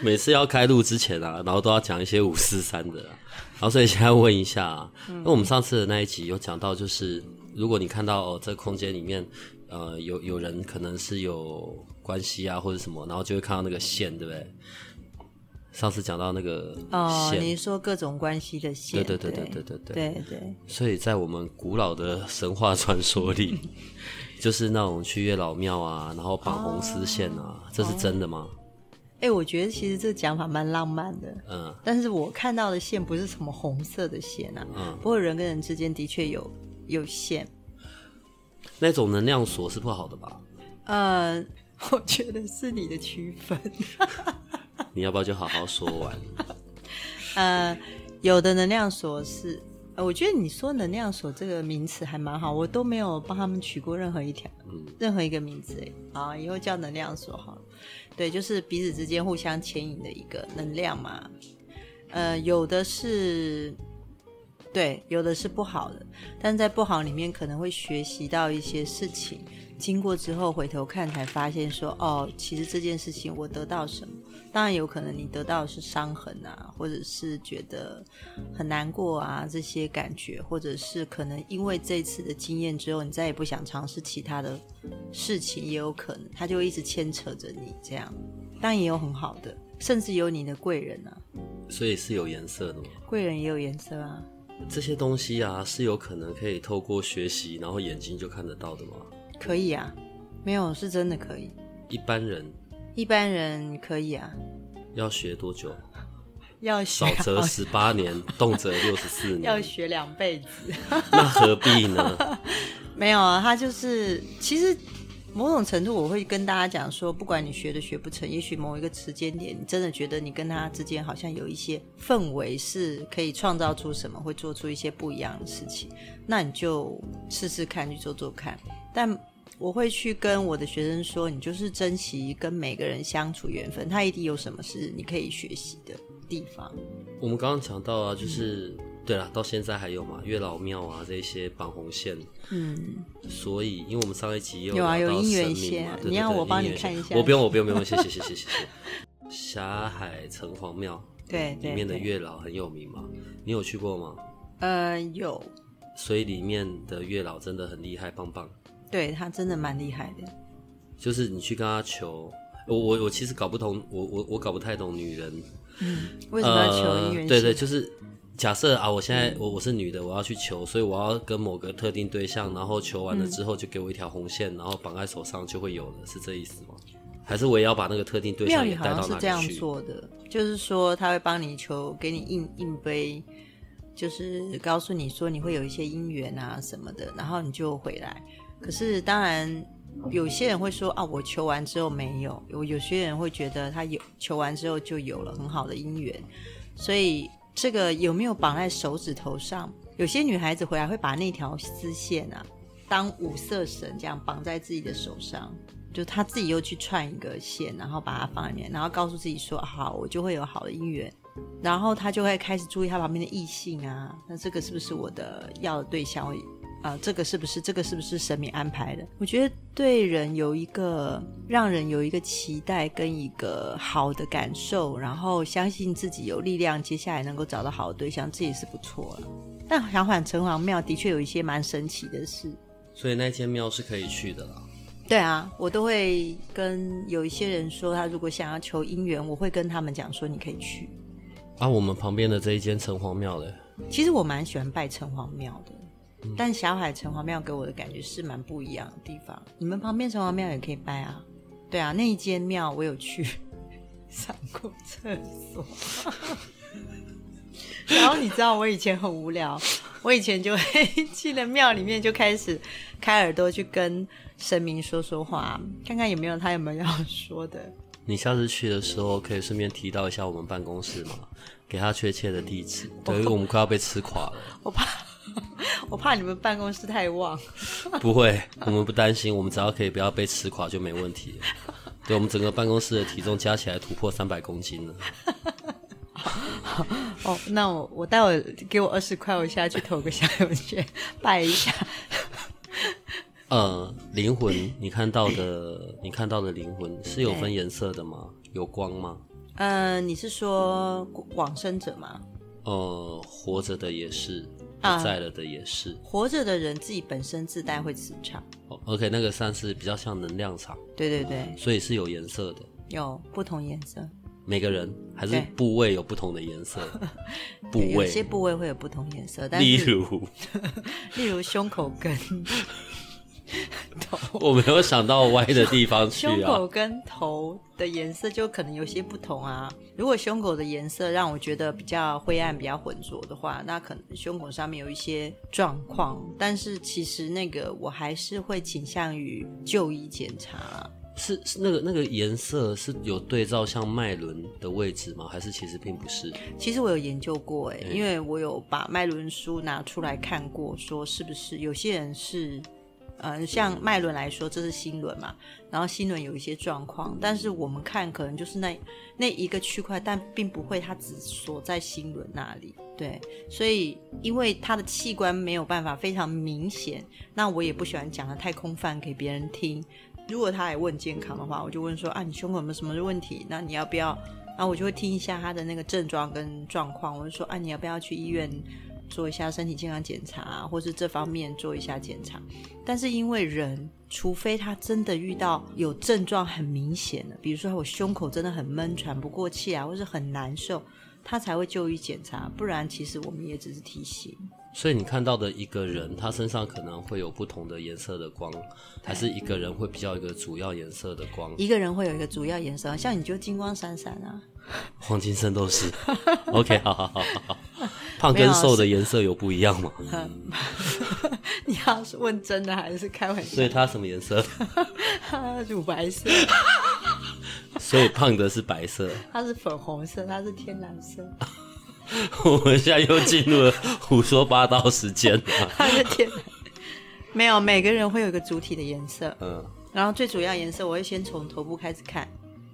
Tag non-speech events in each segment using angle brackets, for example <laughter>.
每次要开录之前啊，然后都要讲一些五四三的，然后所以现在问一下啊，因为我们上次的那一集有讲到，就是如果你看到哦，这空间里面呃有有人可能是有关系啊或者什么，然后就会看到那个线，对不对？上次讲到那个哦，线，你说各种关系的线，对对对对对对对对。对，所以在我们古老的神话传说里，<laughs> 就是那种去月老庙啊，然后绑红丝线啊，这是真的吗？哎，我觉得其实这个讲法蛮浪漫的，嗯但是我看到的线不是什么红色的线啊，嗯，不过人跟人之间的确有有线，那种能量锁是不好的吧？呃，<laughs> 我觉得是你的区分，<laughs> 你要不要就好好说完？呃，有的能量锁是。呃我觉得你说能量锁这个名词还蛮好，我都没有帮他们取过任何一条、嗯任何一个名字哎，啊，以后叫能量锁好了。对，就是彼此之间互相牵引的一个能量嘛。呃，有的是，对，有的是不好的，但在不好里面可能会学习到一些事情，经过之后回头看才发现说，哦，其实这件事情我得到什么。当然有可能你得到的是伤痕啊，或者是觉得很难过啊这些感觉，或者是可能因为这次的经验之后，你再也不想尝试其他的事情，也有可能，他就一直牵扯着你这样。当然也有很好的，甚至有你的贵人啊，所以是有颜色的吗？贵人也有颜色啊。这些东西啊，是有可能可以透过学习，然后眼睛就看得到的吗？可以啊，没有是真的可以，一般人一般人可以啊，要学多久？要学少则十八年，<laughs> 动辄六十四年要，学两辈子。那何必呢？<laughs> 没有啊，他就是其实某种程度，我会跟大家讲说，不管你学的学不成，也许某一个时间点，你真的觉得你跟他之间好像有一些氛围是可以创造出什么，会做出一些不一样的事情，那你就试试看，去做做看。但我会去跟我的学生说，你就是珍惜跟每个人相处缘分，他一定有什么是你可以学习的地方。我们刚刚讲到啊，就是、对了，到现在还有嘛，月老庙啊这些绑红线，嗯，所以因为我们上一集有有啊有姻缘线你要我帮你看一下我不用，我不用，<laughs> 不用，谢谢，谢谢，霞海城隍庙对对里面的月老很有名嘛，你有去过吗？呃，有，所以里面的月老真的很厉害，棒棒。对他真的蛮厉害的。就是你去跟他求，我我我其实搞不懂，我我我搞不太懂女人为什么要求姻缘、呃？对对，就是假设啊，我现在我我是女的，我要去求，所以我要跟某个特定对象，然后求完了之后就给我一条红线，然后绑在手上就会有了，是这意思吗？还是我也要把那个特定对象也带到像是这样？做的，就是说他会帮你求，给你印印杯，就是告诉你说你会有一些姻缘啊什么的，然后你就回来。可是当然，有些人会说啊，我求完之后没有；有有些人会觉得他有求完之后就有了很好的姻缘，所以这个有没有绑在手指头上？有些女孩子回来会把那条丝线啊当五色绳这样绑在自己的手上，就她自己又去串一个线，然后把它放在里面，然后告诉自己说好，我就会有好的姻缘。然后她就会开始注意她旁边的异性啊，那这个是不是我的要的对象？<laughs> 啊、这个是不是这个是不是神明安排的？我觉得对人有一个让人有一个期待跟一个好的感受，然后相信自己有力量，接下来能够找到好的对象，这也是不错了。但小缓城隍庙的确有一些蛮神奇的事。所以那间庙是可以去的啦。对啊，我都会跟有一些人说，他如果想要求姻缘，我会跟他们讲说，你可以去。啊，我们旁边的这一间城隍庙嘞，其实我蛮喜欢拜城隍庙的，但小海城隍庙给我的感觉是蛮不一样的地方。你们旁边城隍庙也可以拜啊，对啊，那一间庙我有去 <laughs> 上过厕所。<laughs> 然后你知道我以前很无聊，我以前就会 <laughs> 去了庙里面就开始开耳朵去跟神明说说话，看看有没有他有没有要说的。你下次去的时候可以顺便提到一下我们办公室嘛，给他确切的地址。等于我们快要被吃垮了。我怕，<laughs> 我怕你们办公室太旺。<laughs> 不会，我们不担心，我们只要可以不要被吃垮就没问题。<laughs> 对，我们整个办公室的体重加起来突破三百公斤了。哦，那我我待会给我二十块，我下去投个小邮件拜一下。呃，灵魂，你看到的，你看到的灵魂是有分颜色的吗？有光吗？嗯，你是说往生者吗？呃，活着的也是，不在了的也是。活着的人自己本身自带会磁场。OK，那个算是比较像能量场。对对对。所以是有颜色的。有不同颜色。每个人还是部位有不同的颜色。<laughs> 部位。有些部位会有不同颜色，但例如，<laughs> 例如胸口跟。头，我没有想到歪的地方去啊。胸口跟头的颜色就可能有些不同啊。如果胸口的颜色让我觉得比较灰暗、比较浑浊的话，那可能胸口上面有一些状况。但是其实那个我还是会倾向于就医检查。是是那个那个颜色是有对照像脉轮的位置吗？还是其实并不是？其实我有研究过哎，因为我有把脉轮书拿出来看过，说是不是有些人是。嗯，像脉轮来说，这是心轮嘛，然后心轮有一些状况，但是我们看可能就是那那一个区块，但并不会它只锁在心轮那里。对，所以因为它的器官没有办法非常明显，那我也不喜欢讲的太空泛给别人听。如果他来问健康的话，我就问说啊，你胸口有没有什么问题？那你要不要？然后我就会听一下他的那个症状跟状况，我就说啊，你要不要去医院？做一下身体健康检查，或是这方面做一下检查。但是因为人，除非他真的遇到有症状很明显的，比如说我胸口真的很闷、喘不过气啊，或是很难受，他才会就医检查。不然，其实我们也只是提醒。所以你看到的一个人，他身上可能会有不同的颜色的光，还是一个人会比较一个主要颜色的光？一个人会有一个主要颜色，像你就金光闪闪啊。黄金圣斗士，OK，好好好好好，<laughs> 胖跟瘦的颜色有不一样吗？<laughs> 你要是问真的还是开玩笑？所以它什么颜色？<laughs> 乳白色。所以胖的是白色。它是粉红色，它是天蓝色。我们现在又进入了胡说八道时间了。它是天蓝。没有，每个人会有一个主体的颜色。嗯。然后最主要颜色，我会先从头部开始看。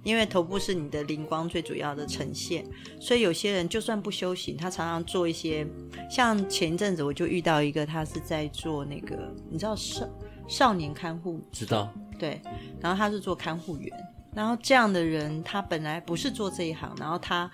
因为头部是你的灵光最主要的呈现，所以有些人就算不修行，他常常做一些，像前一阵子我就遇到一个，他是在做那个，你知道少少年看护，知道，对，然后他是做看护员，然后这样的人他本来不是做这一行，然后他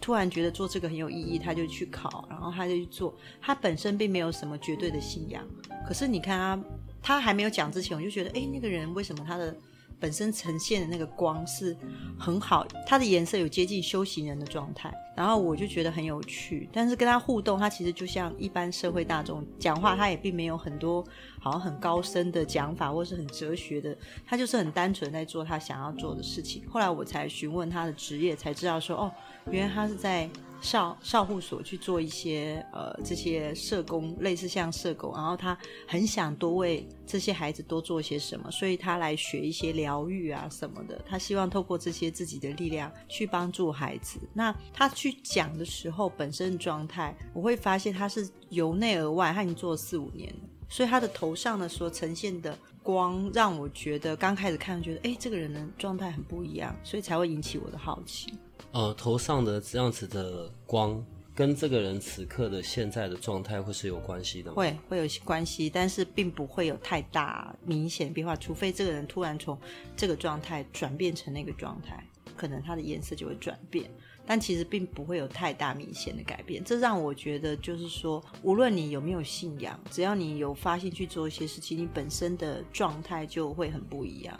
突然觉得做这个很有意义，他就去考，然后他就去做，他本身并没有什么绝对的信仰，可是你看他，他还没有讲之前，我就觉得，哎，那个人为什么他的。本身呈现的那个光是很好，它的颜色有接近修行人的状态，然后我就觉得很有趣。但是跟他互动，他其实就像一般社会大众讲话，他也并没有很多好像很高深的讲法，或是很哲学的，他就是很单纯在做他想要做的事情。后来我才询问他的职业，才知道说，哦，原来他是在。少少护所去做一些呃这些社工，类似像社工，然后他很想多为这些孩子多做些什么，所以他来学一些疗愈啊什么的。他希望透过这些自己的力量去帮助孩子。那他去讲的时候，本身状态我会发现他是由内而外，他已经做了四五年了，所以他的头上呢所呈现的光，让我觉得刚开始看觉得哎这个人的状态很不一样，所以才会引起我的好奇。呃，头上的这样子的光，跟这个人此刻的现在的状态会是有关系的吗？会，会有关系，但是并不会有太大明显变化，除非这个人突然从这个状态转变成那个状态，可能他的颜色就会转变。但其实并不会有太大明显的改变，这让我觉得就是说，无论你有没有信仰，只要你有发现去做一些事情，你本身的状态就会很不一样。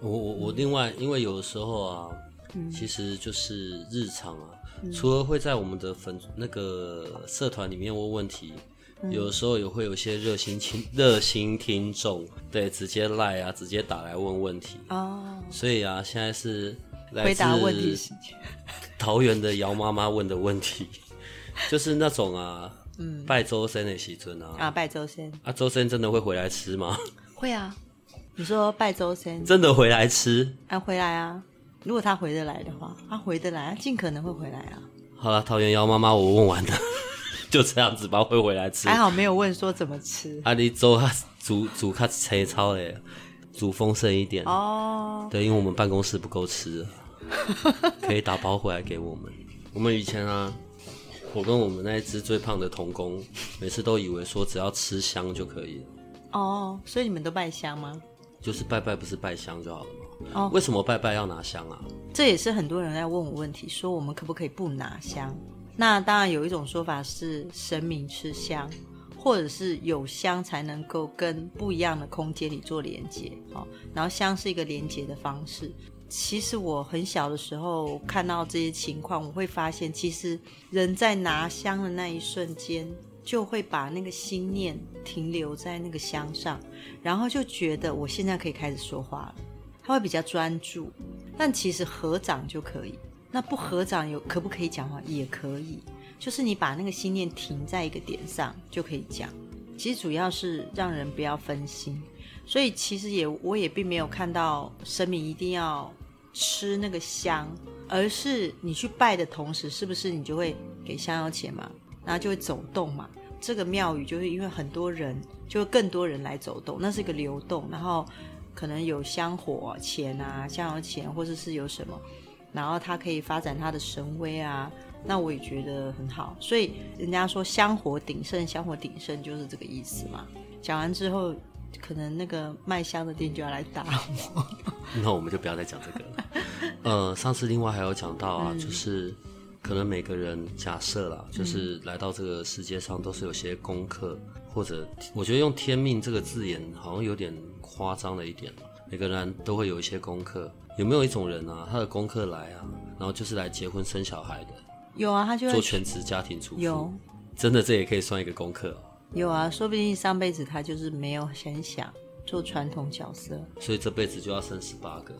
我我我另外，因为有的时候啊。其实就是日常啊，除了会在我们的粉那个社团里面问问题，有的时候也会有一些热心听热心听众，对，直接赖啊，直接打来问问题哦。所以啊，现在是回答问题。桃园的姚妈妈问的问题，<laughs> 就是那种啊，嗯，拜周生的喜尊啊，啊，拜周生啊，周生真的会回来吃吗？<laughs> 会啊，你说拜周生真的回来吃？啊，回来啊。如果他回得来的话，他回得来，他尽可能会回来啊。好了，桃园妖妈妈，我问完了，<laughs> 就这样子吧，会回来吃。还好没有问说怎么吃。啊，你做他煮煮它切超嘞，煮丰盛一点。哦，对，因为我们办公室不够吃，<laughs> 可以打包回来给我们。我们以前啊，我跟我们那一只最胖的童工，每次都以为说只要吃香就可以了。哦，所以你们都拜香吗？就是拜拜不是拜香就好了吗？哦为什么拜拜要拿香啊？这也是很多人在问我问题，说我们可不可以不拿香？那当然有一种说法是神明吃香，或者是有香才能够跟不一样的空间里做连接哦。然后香是一个连接的方式。其实我很小的时候看到这些情况，我会发现，其实人在拿香的那一瞬间，就会把那个心念停留在那个香上，然后就觉得我现在可以开始说话了。他会比较专注，但其实合掌就可以。那不合掌有可不可以讲话？也可以，就是你把那个心念停在一个点上就可以讲。其实主要是让人不要分心，所以其实也我也并没有看到神明一定要吃那个香，而是你去拜的同时，是不是你就会给香油钱嘛，然后就会走动嘛。这个庙宇就是因为很多人，就会更多人来走动，那是一个流动，然后。可能有香火钱啊，香油钱，或者是有什么，然后他可以发展他的神威啊，那我也觉得很好。所以人家说香火鼎盛，香火鼎盛就是这个意思嘛。讲完之后，可能那个卖香的店就要来打我。那我们就不要再讲这个了。<laughs> 呃，上次另外还有讲到啊，就是可能每个人假设啦，就是来到这个世界上都是有些功课，或者我觉得用天命这个字眼好像有点。夸张了一点每个人都会有一些功课。有没有一种人啊，他的功课来啊，然后就是来结婚生小孩的？有啊，他就做全职家庭主妇。有，真的这也可以算一个功课。有啊，说不定上辈子他就是没有很想做传统角色，所以这辈子就要生十八个，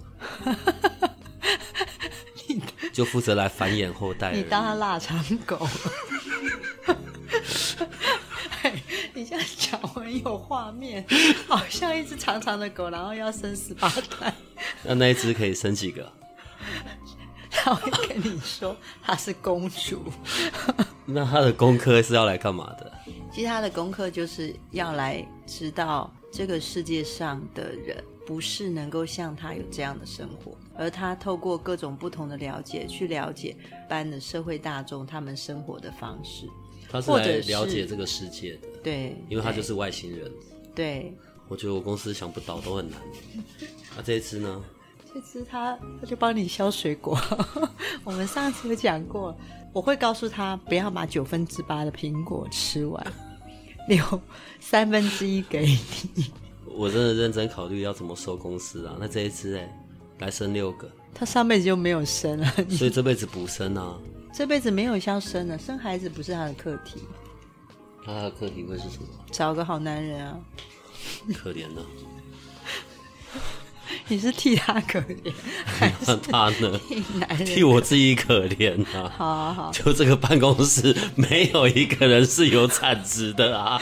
<laughs> 就负责来繁衍后代。你当他腊肠狗。你这样讲很有画面，<laughs> 好像一只长长的狗，然后要生十八胎。<laughs> 那那一只可以生几个？他会跟你说她是公主。<laughs> 那他的功课是要来干嘛的？其实他的功课就是要来知道这个世界上的人不是能够像他有这样的生活，而他透过各种不同的了解，去了解般的社会大众他们生活的方式。他是来了解这个世界的，对，因为他就是外星人。对，我觉得我公司想不倒都很难。那这一只呢？这只他他就帮你削水果。<laughs> 我们上次有讲过，我会告诉他不要把九分之八的苹果吃完，留三分之一给你。我真的认真考虑要怎么收公司啊。那这一次哎，来生六个。他上辈子就没有生啊，所以这辈子补生啊。这辈子没有要生了，生孩子不是他的课题。他的课题会是什么？找个好男人啊！可怜呢？<laughs> 你是替他可怜，<laughs> 还是他呢？替男人替我自己可怜啊！好好好，就这个办公室没有一个人是有产值的啊！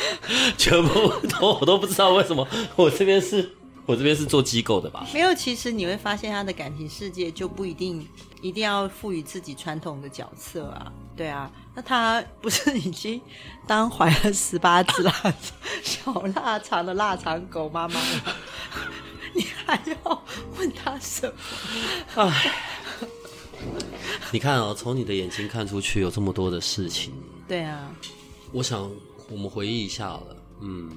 全部都我都不知道为什么我这边是。我这边是做机构的吧？没有，其实你会发现他的感情世界就不一定一定要赋予自己传统的角色啊。对啊，那他不是已经当怀了十八只腊小腊肠的腊肠狗妈妈了？<laughs> 你还要问他什么？唉，你看哦，从你的眼睛看出去有这么多的事情。对啊，我想我们回忆一下好了。嗯，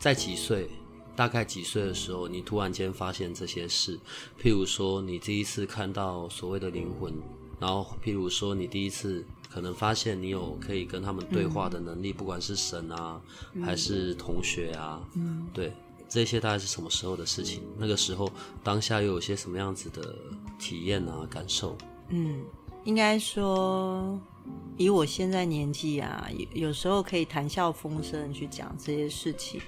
在几岁？大概几岁的时候，你突然间发现这些事？譬如说，你第一次看到所谓的灵魂，然后譬如说，你第一次可能发现你有可以跟他们对话的能力，不管是神啊，还是同学啊，嗯，对，这些大概是什么时候的事情？那个时候当下又有些什么样子的体验啊、感受？嗯，应该说，以我现在年纪啊，有时候可以谈笑风生去讲这些事情。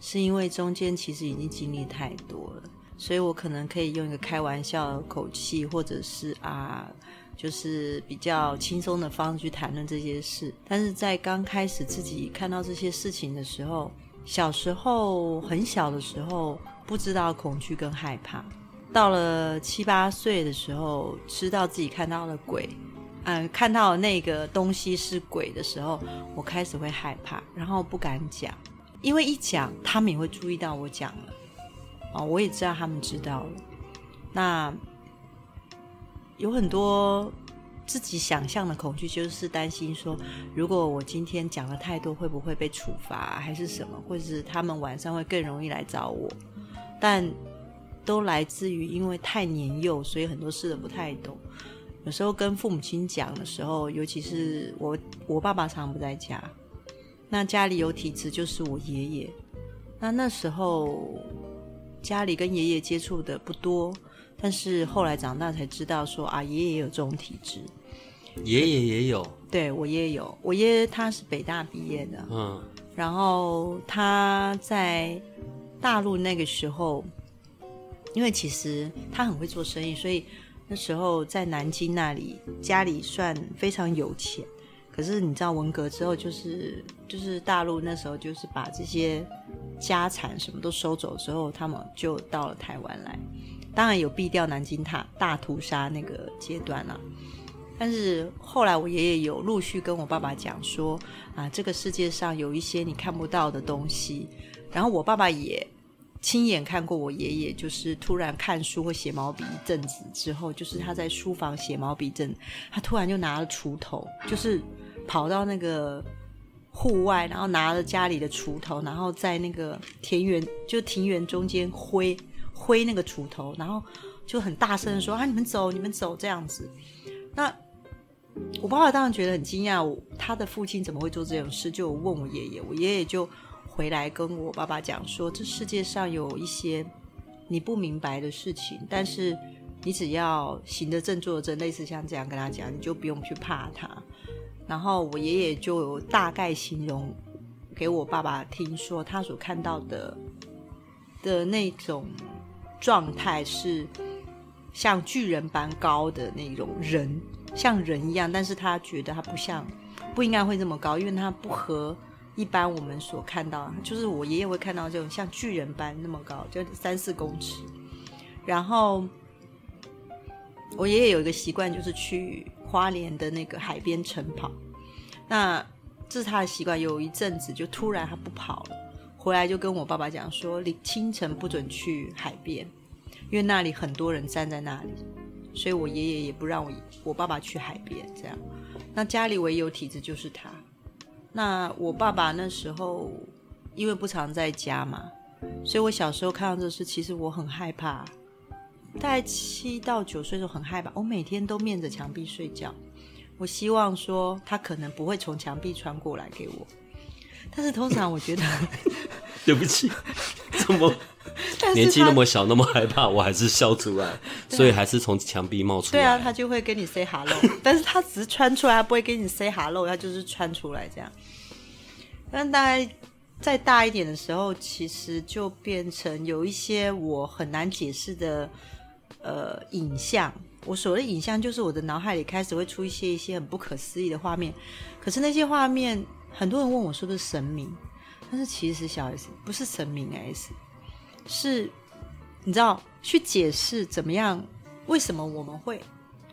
是因为中间其实已经经历太多了，所以我可能可以用一个开玩笑的口气，或者是啊，就是比较轻松的方式去谈论这些事。但是在刚开始自己看到这些事情的时候，小时候很小的时候不知道恐惧跟害怕，到了七八岁的时候，知道自己看到了鬼，嗯，看到那个东西是鬼的时候，我开始会害怕，然后不敢讲，因为一讲，他们也会注意到我讲了，哦，我也知道他们知道了，那有很多。自己想象的恐惧，就是担心说，如果我今天讲了太多，会不会被处罚，还是什么，或者是他们晚上会更容易来找我？但都来自于因为太年幼，所以很多事都不太懂。有时候跟父母亲讲的时候，尤其是我，我爸爸常不在家，那家里有体质就是我爷爷。那那时候家里跟爷爷接触的不多。但是后来长大才知道，说啊，爷爷也有这种体质，爷爷也有，对我爷爷有，我爷爷他是北大毕业的，嗯，然后他在大陆那个时候，因为其实他很会做生意，所以那时候在南京那里家里算非常有钱。可是你知道文革之后，就是就是大陆那时候就是把这些家产什么都收走之后，他们就到了台湾来。当然有避掉南京大大屠杀那个阶段了，但是后来我爷爷有陆续跟我爸爸讲说啊，这个世界上有一些你看不到的东西。然后我爸爸也亲眼看过我爷爷，就是突然看书或写毛笔一阵子之后，就是他在书房写毛笔阵，他突然就拿了锄头，就是跑到那个户外，然后拿了家里的锄头，然后在那个田园就庭园中间挥。挥那个锄头，然后就很大声的说：“啊，你们走，你们走，这样子。”那我爸爸当然觉得很惊讶，他的父亲怎么会做这种事？就问我爷爷，我爷爷就回来跟我爸爸讲说：“这世界上有一些你不明白的事情，但是你只要行得正，坐得正，类似像这样跟他讲，你就不用去怕他。”然后我爷爷就有大概形容给我爸爸听说他所看到的的那种。状态是像巨人般高的那种人，像人一样，但是他觉得他不像，不应该会这么高，因为他不和一般我们所看到，就是我爷爷会看到这种像巨人般那么高，就三四公尺。然后我爷爷有一个习惯，就是去花莲的那个海边晨跑，那这是他的习惯。有一阵子就突然他不跑了。回来就跟我爸爸讲说，你清晨不准去海边，因为那里很多人站在那里，所以我爷爷也不让我我爸爸去海边。这样，那家里唯一有体质就是他。那我爸爸那时候因为不常在家嘛，所以我小时候看到这事，其实我很害怕。大概七到九岁的时候很害怕，我每天都面着墙壁睡觉。我希望说他可能不会从墙壁穿过来给我。但是通常我觉得，<laughs> 对不起，这么 <laughs> 年纪那么小那么害怕，我还是笑出来，<laughs> 所以还是从墙壁冒出来。对啊，他就会跟你 say hello，但是他只是穿出来，他不会跟你 say hello，他就是穿出来这样。但大概再大一点的时候，其实就变成有一些我很难解释的呃影像。我所谓的影像，就是我的脑海里开始会出一些一些很不可思议的画面，可是那些画面。很多人问我是不是神明，但是其实小 S 不是神明 S，是，你知道去解释怎么样，为什么我们会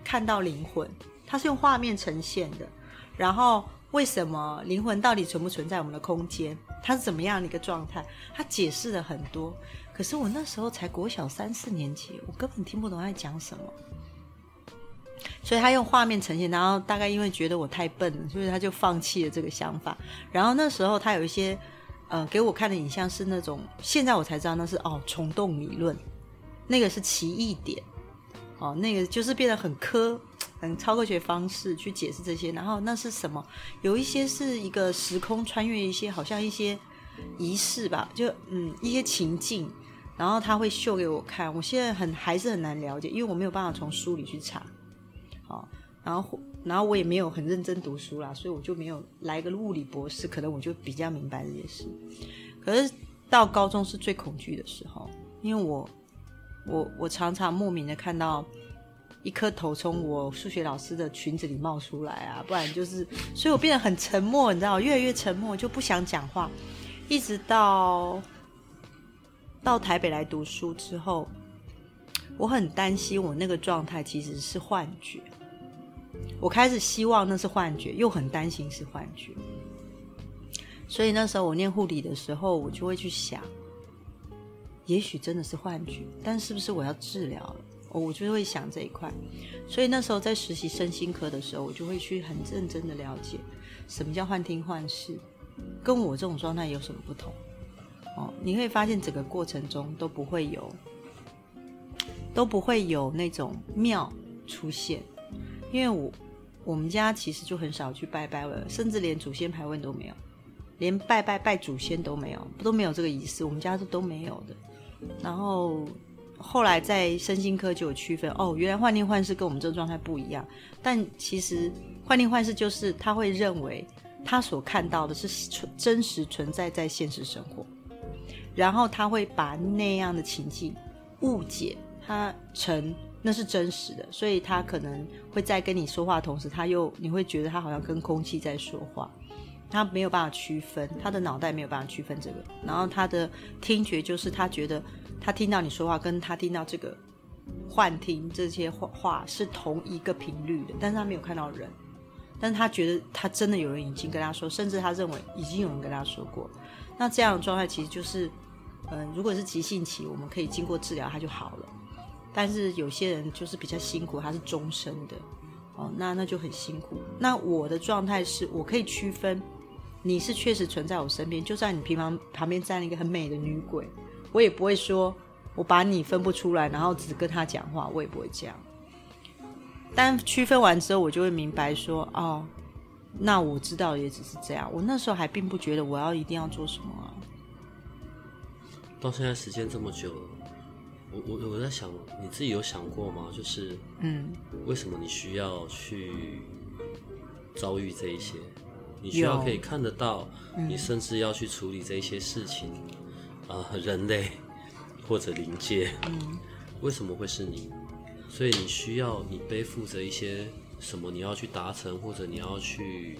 看到灵魂，它是用画面呈现的，然后为什么灵魂到底存不存在我们的空间，它是怎么样的一个状态，它解释了很多，可是我那时候才国小三四年级，我根本听不懂他在讲什么。所以他用画面呈现，然后大概因为觉得我太笨了，所以他就放弃了这个想法。然后那时候他有一些，呃，给我看的影像是那种，现在我才知道那是哦虫洞理论，那个是奇异点，哦，那个就是变得很科、很超科学方式去解释这些。然后那是什么？有一些是一个时空穿越，一些好像一些仪式吧，就嗯一些情境，然后他会秀给我看。我现在很还是很难了解，因为我没有办法从书里去查。哦，然后，然后我也没有很认真读书啦，所以我就没有来个物理博士，可能我就比较明白这件事。可是到高中是最恐惧的时候，因为我，我，我常常莫名的看到一颗头从我数学老师的裙子里冒出来啊，不然就是，所以我变得很沉默，你知道，越来越沉默，就不想讲话，一直到到台北来读书之后。我很担心我那个状态其实是幻觉。我开始希望那是幻觉，又很担心是幻觉。所以那时候我念护理的时候，我就会去想，也许真的是幻觉，但是不是我要治疗了？我就会想这一块。所以那时候在实习身心科的时候，我就会去很认真的了解什么叫幻听幻视，跟我这种状态有什么不同。哦，你会发现整个过程中都不会有，都不会有那种妙出现，因为我我们家其实就很少去拜拜了，甚至连祖先牌位都没有。连拜拜拜祖先都没有，都没有这个仪式，我们家是都没有的。然后后来在身心科就有区分，哦，原来幻听幻视跟我们这个状态不一样。但其实幻听幻视就是他会认为他所看到的是真实存在在现实生活，然后他会把那样的情境误解他成那是真实的，所以他可能会在跟你说话的同时，他又你会觉得他好像跟空气在说话。他没有办法区分，他的脑袋没有办法区分这个，然后他的听觉就是他觉得他听到你说话，跟他听到这个幻听这些话话是同一个频率的，但是他没有看到人，但是他觉得他真的有人已经跟他说，甚至他认为已经有人跟他说过，那这样的状态其实就是，嗯，如果是急性期，我们可以经过治疗他就好了，但是有些人就是比较辛苦，他是终身的，哦，那那就很辛苦。那我的状态是我可以区分。你是确实存在我身边，就算你平常旁边站了一个很美的女鬼，我也不会说我把你分不出来，然后只跟他讲话，我也不会这样。但区分完之后，我就会明白说，哦，那我知道也只是这样。我那时候还并不觉得我要一定要做什么啊。到现在时间这么久了，我我我在想，你自己有想过吗？就是嗯，为什么你需要去遭遇这一些？你需要可以看得到，你甚至要去处理这一些事情，啊，人类或者灵界，为什么会是你？所以你需要你背负着一些什么你要去达成或者你要去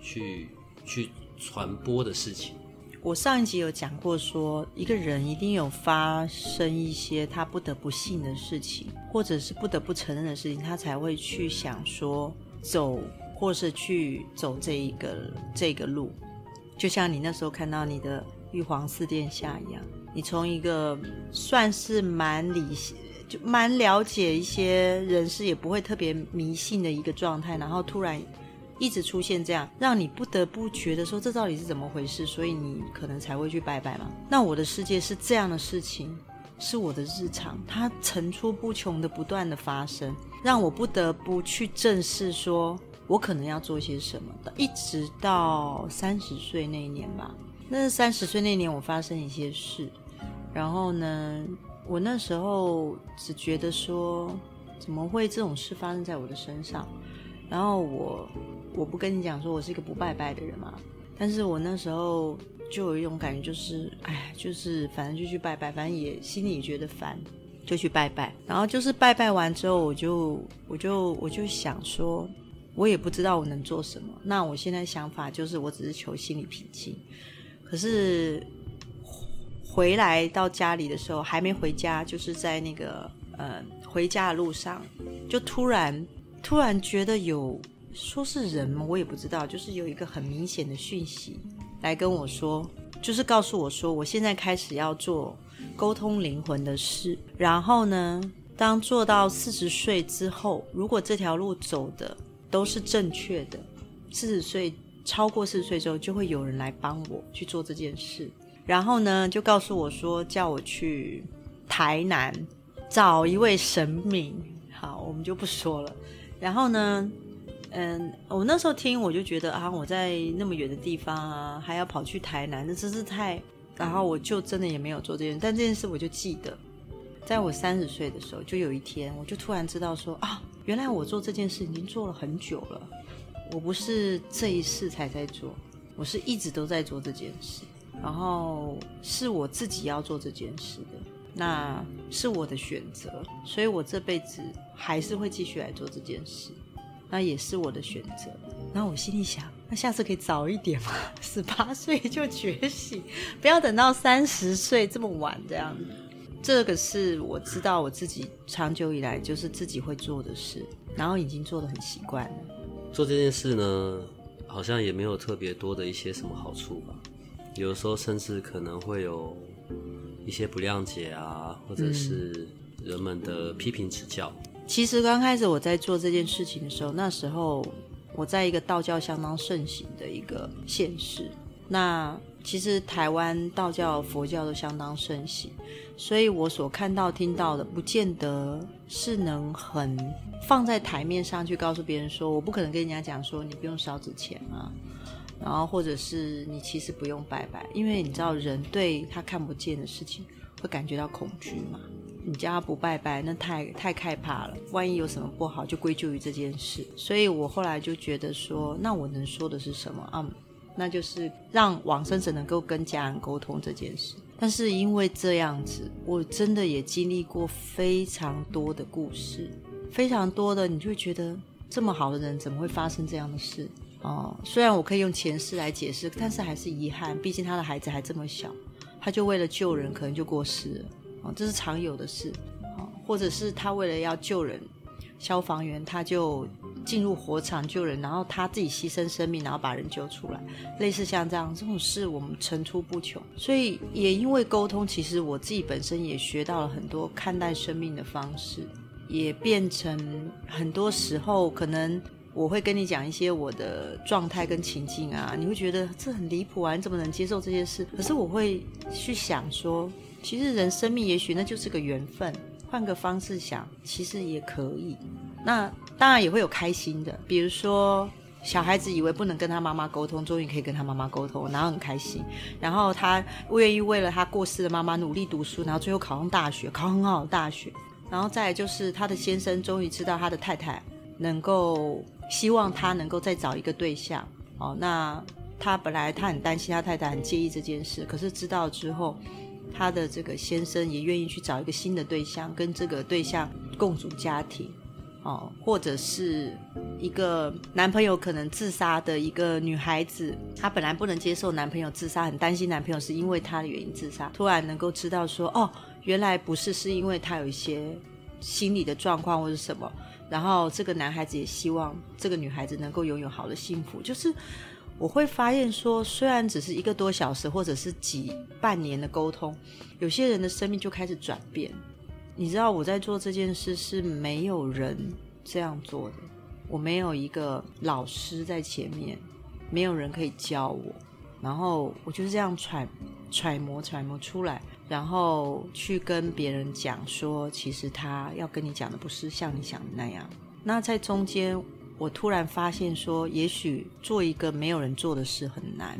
去去传播的事情。我上一集有讲过，说一个人一定有发生一些他不得不信的事情，或者是不得不承认的事情，他才会去想说走。或是去走这一个这个路，就像你那时候看到你的玉皇四殿下一样，你从一个算是蛮理性就蛮了解一些人事，也不会特别迷信的一个状态，然后突然一直出现这样，让你不得不觉得说这到底是怎么回事，所以你可能才会去拜拜嘛。那我的世界是这样的事情，是我的日常，它层出不穷的不断的发生，让我不得不去正视说。我可能要做些什么的，一直到三十岁那一年吧。那三十岁那年，我发生一些事，然后呢，我那时候只觉得说，怎么会这种事发生在我的身上？然后我，我不跟你讲说我是一个不拜拜的人嘛，但是我那时候就有一种感觉，就是，哎，就是反正就去拜拜，反正也心里也觉得烦，就去拜拜。然后就是拜拜完之后，我就，我就，我就想说。我也不知道我能做什么。那我现在想法就是，我只是求心理平静。可是回来到家里的时候，还没回家，就是在那个呃回家的路上，就突然突然觉得有说是人吗？我也不知道，就是有一个很明显的讯息来跟我说，就是告诉我说，我现在开始要做沟通灵魂的事。然后呢，当做到四十岁之后，如果这条路走的。都是正确的。四十岁超过四十岁之后，就会有人来帮我去做这件事。然后呢，就告诉我说，叫我去台南找一位神明。好，我们就不说了。然后呢，嗯，我那时候听，我就觉得啊，我在那么远的地方啊，还要跑去台南，那真是太……然后我就真的也没有做这件事。但这件事我就记得，在我三十岁的时候，就有一天，我就突然知道说啊。原来我做这件事已经做了很久了，我不是这一世才在做，我是一直都在做这件事，然后是我自己要做这件事的，那是我的选择，所以我这辈子还是会继续来做这件事，那也是我的选择。然后我心里想，那下次可以早一点嘛，十八岁就觉醒，不要等到三十岁这么晚这样子。这个是我知道我自己长久以来就是自己会做的事，然后已经做的很习惯了。做这件事呢，好像也没有特别多的一些什么好处吧。有时候甚至可能会有一些不谅解啊，或者是人们的批评指教。其实刚开始我在做这件事情的时候，那时候我在一个道教相当盛行的一个县市。那其实台湾道教、佛教都相当盛行，所以我所看到、听到的，不见得是能很放在台面上去告诉别人说，我不可能跟人家讲说你不用烧纸钱啊，然后或者是你其实不用拜拜，因为你知道人对他看不见的事情会感觉到恐惧嘛。你叫他不拜拜，那太太害怕了，万一有什么不好，就归咎于这件事。所以我后来就觉得说，那我能说的是什么啊？那就是让往生者能够跟家人沟通这件事。但是因为这样子，我真的也经历过非常多的故事，非常多的，你就会觉得这么好的人怎么会发生这样的事？哦，虽然我可以用前世来解释，但是还是遗憾，毕竟他的孩子还这么小，他就为了救人，可能就过世了。哦，这是常有的事。哦，或者是他为了要救人，消防员他就。进入火场救人，然后他自己牺牲生命，然后把人救出来，类似像这样这种事，我们层出不穷。所以也因为沟通，其实我自己本身也学到了很多看待生命的方式，也变成很多时候可能我会跟你讲一些我的状态跟情境啊，你会觉得这很离谱啊，你怎么能接受这些事？可是我会去想说，其实人生命也许那就是个缘分，换个方式想，其实也可以。那当然也会有开心的，比如说小孩子以为不能跟他妈妈沟通，终于可以跟他妈妈沟通，然后很开心。然后他愿意为了他过世的妈妈努力读书，然后最后考上大学，考很好的大学。然后再来就是他的先生终于知道他的太太能够希望他能够再找一个对象。哦，那他本来他很担心他太太很介意这件事，可是知道之后，他的这个先生也愿意去找一个新的对象，跟这个对象共组家庭。哦，或者是一个男朋友可能自杀的一个女孩子，她本来不能接受男朋友自杀，很担心男朋友是因为她的原因自杀。突然能够知道说，哦，原来不是，是因为她有一些心理的状况或者什么。然后这个男孩子也希望这个女孩子能够拥有好的幸福。就是我会发现说，虽然只是一个多小时或者是几半年的沟通，有些人的生命就开始转变。你知道我在做这件事是没有人这样做的，我没有一个老师在前面，没有人可以教我，然后我就是这样揣揣摩揣摩出来，然后去跟别人讲说，其实他要跟你讲的不是像你想的那样。那在中间，我突然发现说，也许做一个没有人做的事很难，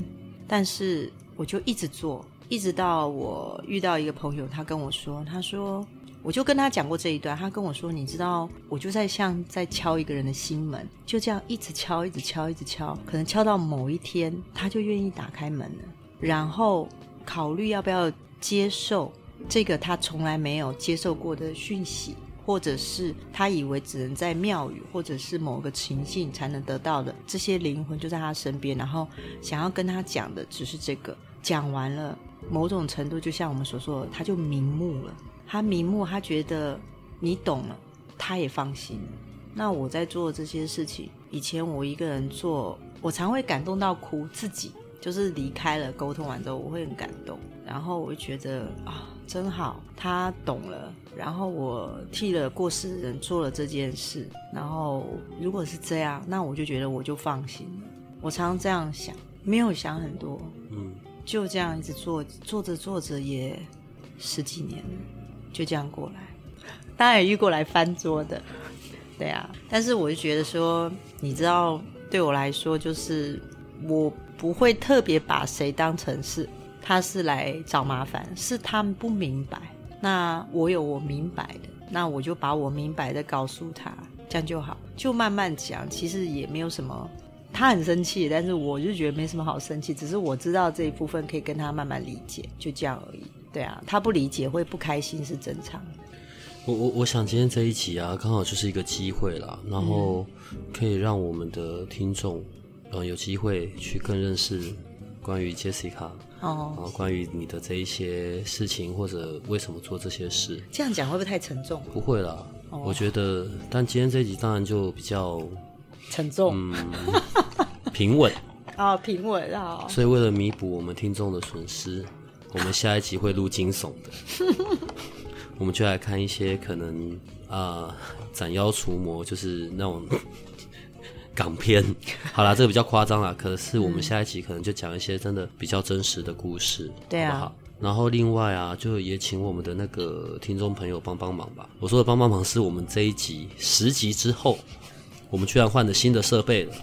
但是我就一直做，一直到我遇到一个朋友，他跟我说，他说。我就跟他讲过这一段，他跟我说：“你知道，我就在像在敲一个人的心门，就这样一直敲，一直敲，一直敲，可能敲到某一天，他就愿意打开门了，然后考虑要不要接受这个他从来没有接受过的讯息，或者是他以为只能在庙宇或者是某个情境才能得到的这些灵魂就在他身边，然后想要跟他讲的只是这个，讲完了，某种程度就像我们所说的，他就瞑目了。”他瞑目，他觉得你懂了，他也放心。那我在做这些事情，以前我一个人做，我常会感动到哭。自己就是离开了，沟通完之后，我会很感动。然后我就觉得啊，真好，他懂了。然后我替了过世的人做了这件事。然后如果是这样，那我就觉得我就放心了。我常常这样想，没有想很多，嗯，就这样一直做，做着做着也十几年了。就这样过来，当然也遇过来翻桌的，对啊。但是我就觉得说，你知道，对我来说，就是我不会特别把谁当成是他是来找麻烦，是他们不明白。那我有我明白的，那我就把我明白的告诉他，这样就好，就慢慢讲。其实也没有什么，他很生气，但是我就觉得没什么好生气，只是我知道这一部分可以跟他慢慢理解，就这样而已。对啊，他不理解会不开心是正常的。我我我想今天这一集啊，刚好就是一个机会啦，然后可以让我们的听众，呃，有机会去更认识关于 Jessica，哦，然后关于你的这一些事情或者为什么做这些事，这样讲会不会太沉重？不会啦。哦。我觉得，但今天这一集当然就比较沉重。嗯 <laughs> 平稳，啊，平稳啊，所以为了弥补我们听众的损失，我们下一集会录惊悚的，<laughs> 我们就来看一些可能啊、斩妖除魔，就是那种港片。<laughs> 好啦，这个比较夸张啦，可是我们下一集可能就讲一些真的比较真实的故事，对啊好不好？然后另外啊，就也请我们的那个听众朋友帮帮忙吧。我说的帮帮忙，是我们这一集十集之后，我们居然换了新的设备了。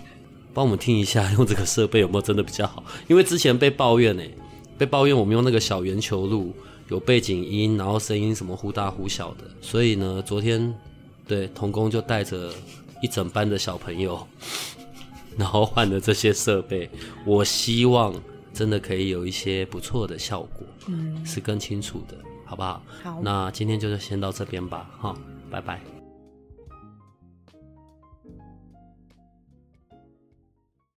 帮我们听一下，用这个设备有没有真的比较好？因为之前被抱怨呢、被抱怨我们用那个小圆球录，有背景音，然后声音什么忽大忽小的。所以呢，昨天对童工就带着一整班的小朋友，然后换了这些设备。我希望真的可以有一些不错的效果，嗯，是更清楚的，好不好？好那今天就先到这边吧，哈，拜拜。